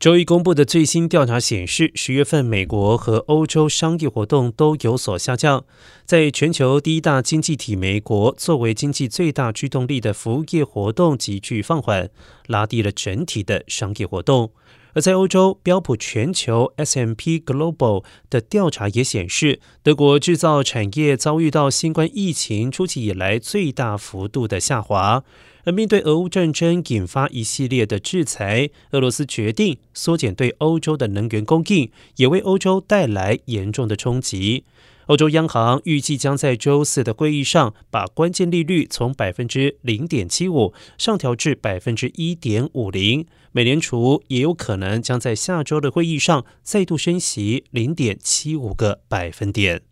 周一公布的最新调查显示，十月份美国和欧洲商业活动都有所下降。在全球第一大经济体美国，作为经济最大驱动力的服务业活动急剧放缓，拉低了整体的商业活动。而在欧洲，标普全球 S M P Global 的调查也显示，德国制造产业遭遇到新冠疫情初期以来最大幅度的下滑。而面对俄乌战争引发一系列的制裁，俄罗斯决定缩减对欧洲的能源供应，也为欧洲带来严重的冲击。欧洲央行预计将在周四的会议上把关键利率从百分之零点七五上调至百分之一点五零。美联储也有可能将在下周的会议上再度升息零点七五个百分点。